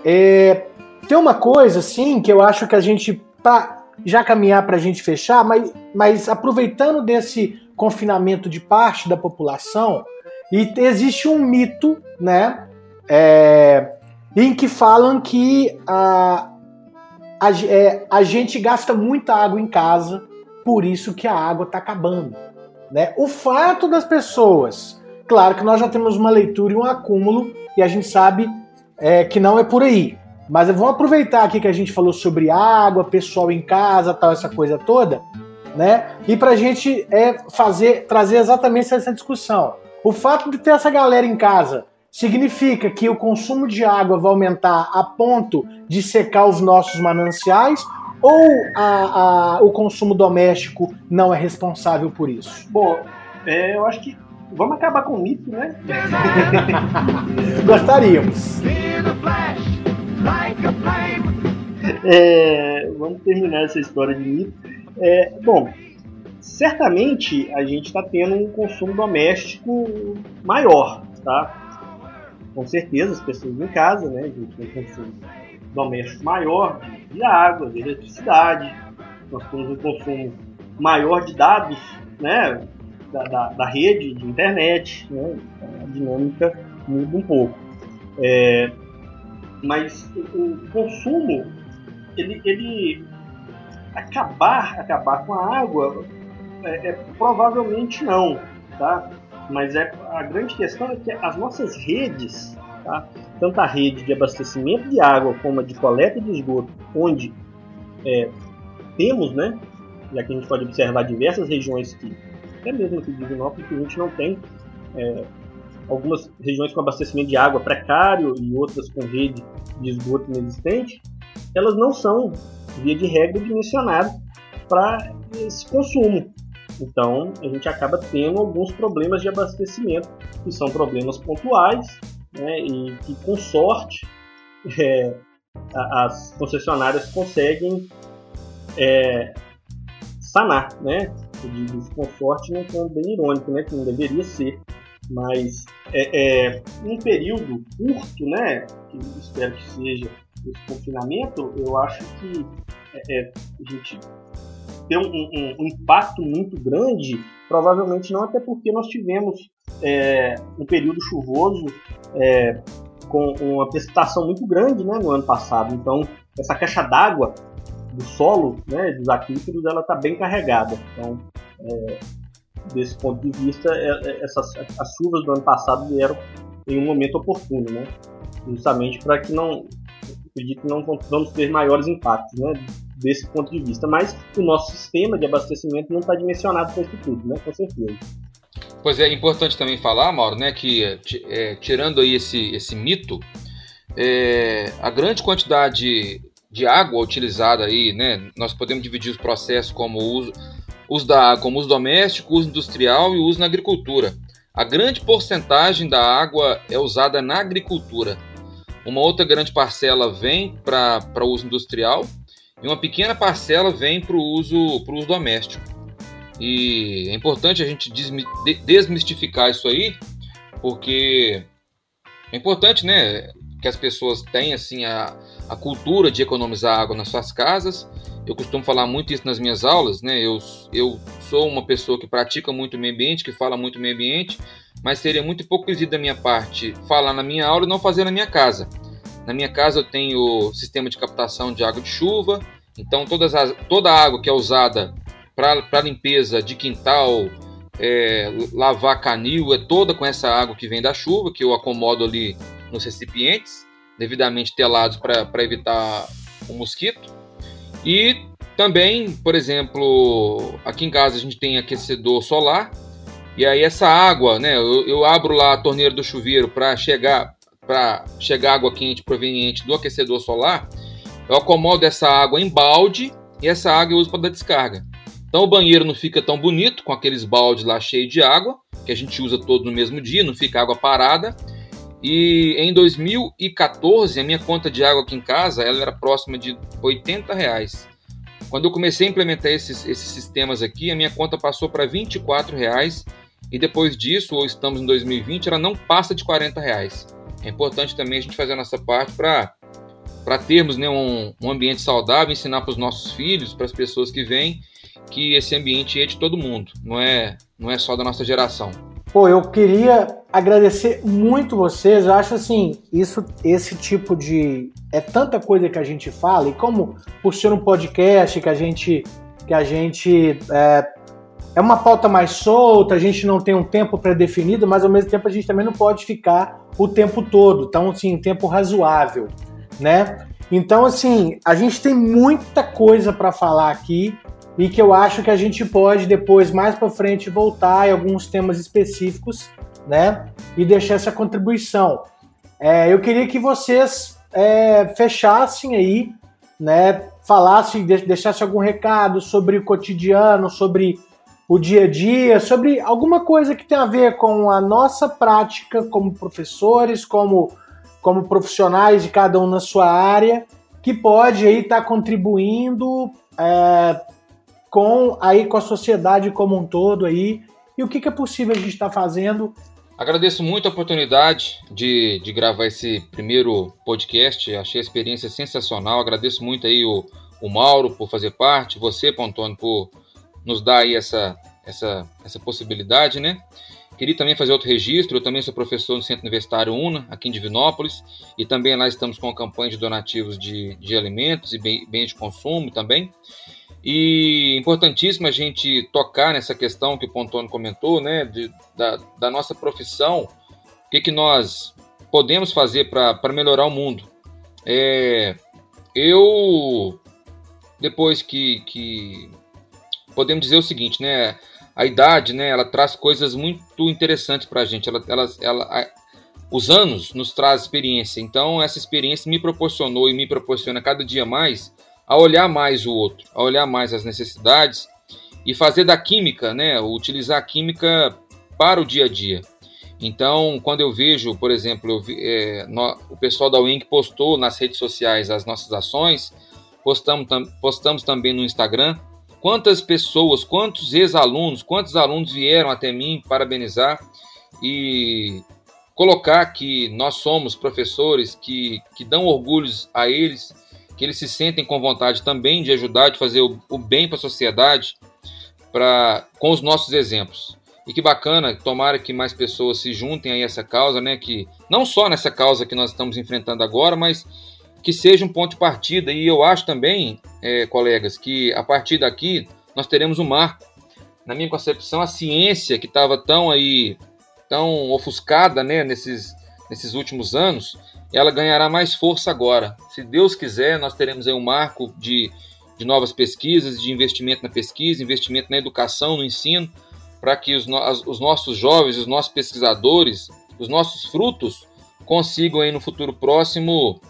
É, tem uma coisa assim que eu acho que a gente para já caminhar para a gente fechar, mas, mas aproveitando desse confinamento de parte da população, e existe um mito, né, é, em que falam que a, a, é, a gente gasta muita água em casa, por isso que a água está acabando. Né? O fato das pessoas, claro que nós já temos uma leitura e um acúmulo, e a gente sabe é, que não é por aí. Mas vamos aproveitar aqui que a gente falou sobre água, pessoal em casa, tal, essa coisa toda, né? E para a gente é, fazer, trazer exatamente essa discussão. O fato de ter essa galera em casa significa que o consumo de água vai aumentar a ponto de secar os nossos mananciais ou a, a, o consumo doméstico não é responsável por isso? Bom, é, eu acho que vamos acabar com o mito, né? Gostaríamos. É, vamos terminar essa história de mito. É, bom, certamente a gente está tendo um consumo doméstico maior, tá? Com certeza, as pessoas em casa, né? Um consumo doméstico maior de, água, de eletricidade. Nós temos um consumo maior de dados, né? Da, da, da rede, de internet, né? A dinâmica muda um pouco. É, mas o, consumo, ele, ele acabar, acabar com a água, é, é, provavelmente não, tá? Mas é, a grande questão é que as nossas redes, tá? tanto a rede de abastecimento de água como a de coleta de esgoto, onde é, temos, né, já que a gente pode observar diversas regiões que, até mesmo aqui de Divinópolis, que a gente não tem é, algumas regiões com abastecimento de água precário e outras com rede de esgoto inexistente, elas não são, via de regra, dimensionadas para esse consumo. Então, a gente acaba tendo alguns problemas de abastecimento, que são problemas pontuais, né, e que, com sorte, é, as concessionárias conseguem é, sanar. Né? Eu digo isso com sorte, não é bem irônico, né, que não deveria ser, mas é, é, um período curto, né, que espero que seja esse confinamento, eu acho que é, é a gente tem um, um, um, impacto muito grande, provavelmente não, até porque nós tivemos é, um período chuvoso é, com uma precipitação muito grande né, no ano passado. Então, essa caixa d'água do solo, né, dos aquíferos, ela está bem carregada. Então, é, desse ponto de vista, é, é, essas, as chuvas do ano passado vieram em um momento oportuno, né? Justamente para que não, acredito que não vamos ter maiores impactos, né? Desse ponto de vista, mas o nosso sistema de abastecimento não está dimensionado para isso tudo, né? Com certeza. Pois é, importante também falar, Mauro, né, que é, tirando aí esse, esse mito, é, a grande quantidade de água utilizada aí, né? Nós podemos dividir os processos como uso, uso da água como uso doméstico, uso industrial e uso na agricultura. A grande porcentagem da água é usada na agricultura. Uma outra grande parcela vem para uso industrial e uma pequena parcela vem para o uso, uso doméstico. E é importante a gente desmistificar isso aí, porque é importante, né, que as pessoas tenham assim a, a cultura de economizar água nas suas casas. Eu costumo falar muito isso nas minhas aulas, né? Eu, eu sou uma pessoa que pratica muito o meio ambiente, que fala muito o meio ambiente, mas seria muito hipocrisia da minha parte falar na minha aula e não fazer na minha casa. Na minha casa eu tenho sistema de captação de água de chuva, então todas as, toda a água que é usada para limpeza de quintal, é, lavar canil, é toda com essa água que vem da chuva, que eu acomodo ali nos recipientes, devidamente telados para evitar o mosquito. E também, por exemplo, aqui em casa a gente tem aquecedor solar, e aí essa água, né, eu, eu abro lá a torneira do chuveiro para chegar para chegar água quente proveniente do aquecedor solar, eu acomodo essa água em balde e essa água eu uso para dar descarga. Então o banheiro não fica tão bonito com aqueles baldes lá cheios de água, que a gente usa todo no mesmo dia, não fica água parada. E em 2014, a minha conta de água aqui em casa ela era próxima de 80 reais. Quando eu comecei a implementar esses, esses sistemas aqui, a minha conta passou para 24 reais. E depois disso, ou estamos em 2020, ela não passa de 40 reais. É importante também a gente fazer a nossa parte para para termos né, um, um ambiente saudável, ensinar para os nossos filhos, para as pessoas que vêm, que esse ambiente é de todo mundo, não é, não é só da nossa geração. Pô, eu queria agradecer muito vocês. Eu acho assim, isso, esse tipo de é tanta coisa que a gente fala e como por ser um podcast que a gente que a gente é, é uma pauta mais solta, a gente não tem um tempo pré-definido, mas ao mesmo tempo a gente também não pode ficar o tempo todo, então assim, tempo razoável, né? Então assim, a gente tem muita coisa para falar aqui e que eu acho que a gente pode depois, mais para frente, voltar em alguns temas específicos, né? E deixar essa contribuição. É, eu queria que vocês é, fechassem aí, né? Falassem, deixassem algum recado sobre o cotidiano, sobre o dia a dia, sobre alguma coisa que tem a ver com a nossa prática como professores, como, como profissionais de cada um na sua área, que pode aí estar tá contribuindo é, com aí com a sociedade como um todo aí e o que, que é possível a gente estar tá fazendo. Agradeço muito a oportunidade de, de gravar esse primeiro podcast. Achei a experiência sensacional. Agradeço muito aí o, o Mauro por fazer parte, você, Pontônio, por nos dar aí essa, essa, essa possibilidade, né? Queria também fazer outro registro. Eu também sou professor no Centro Universitário UNA, aqui em Divinópolis, e também lá estamos com a campanha de donativos de, de alimentos e bens de consumo também. E importantíssimo a gente tocar nessa questão que o Pontônio comentou, né, de, da, da nossa profissão, o que, que nós podemos fazer para melhorar o mundo. É, eu, depois que, que podemos dizer o seguinte, né, a idade, né, ela traz coisas muito interessantes para a gente. Ela, ela, ela, a, os anos nos traz experiência. Então, essa experiência me proporcionou e me proporciona cada dia mais a olhar mais o outro, a olhar mais as necessidades e fazer da química, né, utilizar a química para o dia a dia. Então, quando eu vejo, por exemplo, eu, é, no, o pessoal da Wing postou nas redes sociais as nossas ações, postamos, tam, postamos também no Instagram. Quantas pessoas, quantos ex-alunos, quantos alunos vieram até mim parabenizar e colocar que nós somos professores que, que dão orgulhos a eles que eles se sentem com vontade também de ajudar, de fazer o, o bem para a sociedade, para com os nossos exemplos. E que bacana, tomara que mais pessoas se juntem a essa causa, né? Que não só nessa causa que nós estamos enfrentando agora, mas que seja um ponto de partida. E eu acho também, é, colegas, que a partir daqui nós teremos um marco. Na minha concepção, a ciência que estava tão aí, tão ofuscada, né, nesses, nesses últimos anos, ela ganhará mais força agora. Se Deus quiser, nós teremos aí um marco de, de novas pesquisas, de investimento na pesquisa, investimento na educação, no ensino, para que os, os nossos jovens, os nossos pesquisadores, os nossos frutos consigam aí no futuro próximo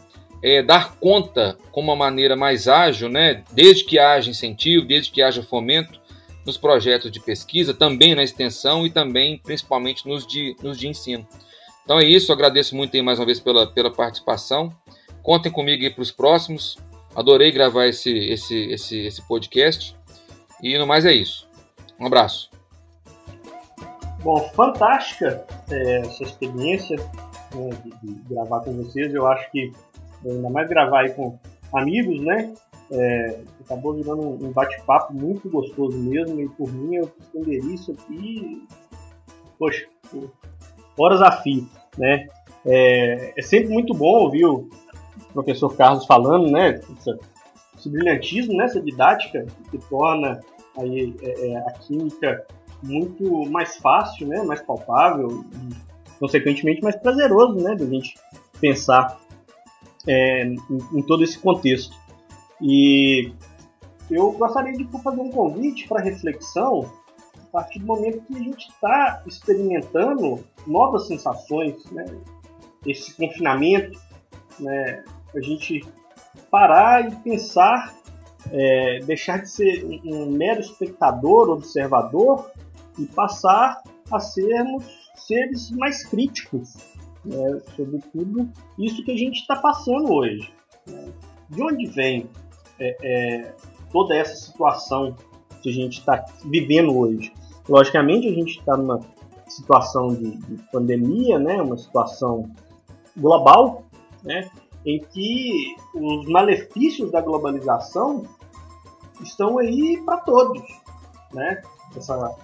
é, dar conta com uma maneira mais ágil, né, desde que haja incentivo, desde que haja fomento nos projetos de pesquisa, também na extensão e também, principalmente, nos de, nos de ensino. Então é isso, agradeço muito aí mais uma vez pela, pela participação. Contem comigo aí para os próximos. Adorei gravar esse, esse, esse, esse podcast. E no mais é isso. Um abraço. Bom, fantástica é, essa experiência né, de, de, gravar com vocês. Eu acho que, ainda mais gravar aí com amigos, né? É, acabou virando um bate-papo muito gostoso mesmo. E por mim, eu estenderia isso aqui, poxa, horas a fio, né? É, é sempre muito bom ouvir o professor Carlos falando, né? Esse brilhantismo, né? essa didática que torna aí, é, é, a química muito mais fácil, né? Mais palpável e, consequentemente, mais prazeroso, né? Da gente pensar é, em, em, todo esse contexto. E eu gostaria de fazer um convite para reflexão a partir do momento que a gente está experimentando novas sensações, né? Esse confinamento, né? A gente parar e pensar, é, deixar de ser um, um mero espectador, observador e passar a sermos seres mais críticos né, sobre tudo isso que a gente está passando hoje. Né? De onde vem é, é, toda essa situação que a gente está vivendo hoje? Logicamente, a gente está numa situação de, de, pandemia, né, uma situação global, né, em que os malefícios da globalização estão aí para todos, né? Essa,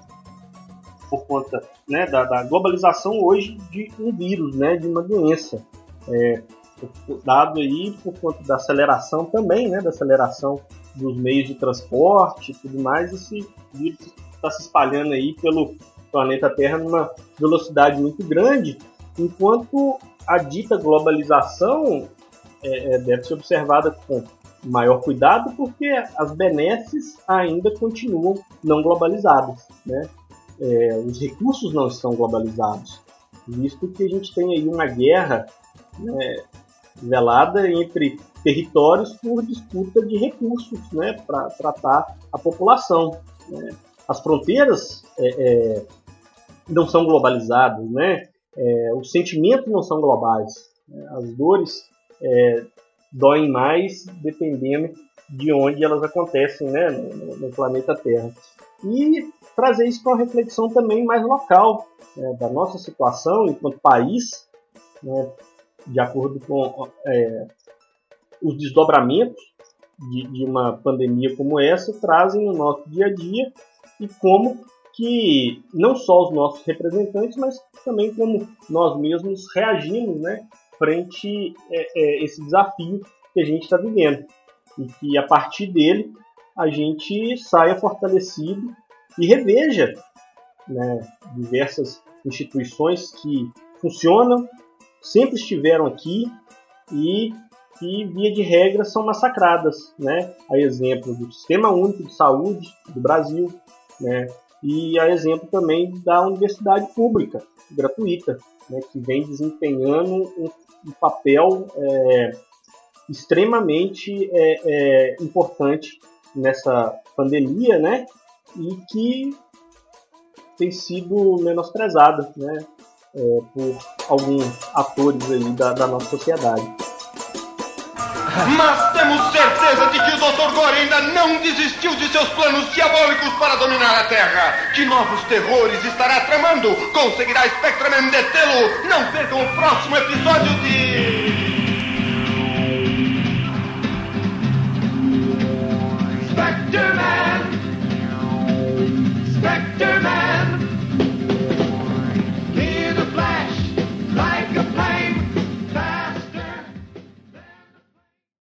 por conta né, da, da, globalização hoje de um vírus, né, de uma doença, é, dado aí por conta da aceleração também, né, da aceleração dos meios de transporte e tudo mais, esse vírus está se espalhando aí pelo planeta Terra numa velocidade muito grande, enquanto a dita globalização é, é, deve ser observada com maior cuidado, porque as benesses ainda continuam não globalizadas, né? É, os recursos não estão globalizados, visto que a gente tem aí uma guerra né, velada entre territórios por disputa de recursos, né, para tratar a população. Né? As fronteiras é, é, não são globalizadas, né? É, os sentimentos não são globais, né? as dores é, doem mais dependendo de onde elas acontecem né, no, no planeta Terra. E trazer isso para uma reflexão também mais local, né, da nossa situação enquanto país, né, de acordo com é, os desdobramentos de, de, uma pandemia como essa, trazem no nosso dia a dia e como que não só os nossos representantes, mas também como nós mesmos reagimos né, frente a é, é, esse desafio que a gente está vivendo. E que a partir dele a gente saia fortalecido e reveja né, diversas instituições que funcionam, sempre estiveram aqui e que, via de regra, são massacradas. Né? A exemplo do Sistema Único de Saúde do Brasil, né? e a exemplo também da universidade pública, gratuita, né? que vem desempenhando um, um papel é, extremamente é, é, importante nessa pandemia, né? E que tem sido menosprezada, né? É, por alguns atores aí da, da nossa sociedade. Mas temos certeza de que o Dr. Gore ainda não desistiu de seus planos diabólicos para dominar a Terra. Que novos terrores estará tramando? Conseguirá Spectreman detê-lo? Não percam o próximo episódio de... Mr. Man.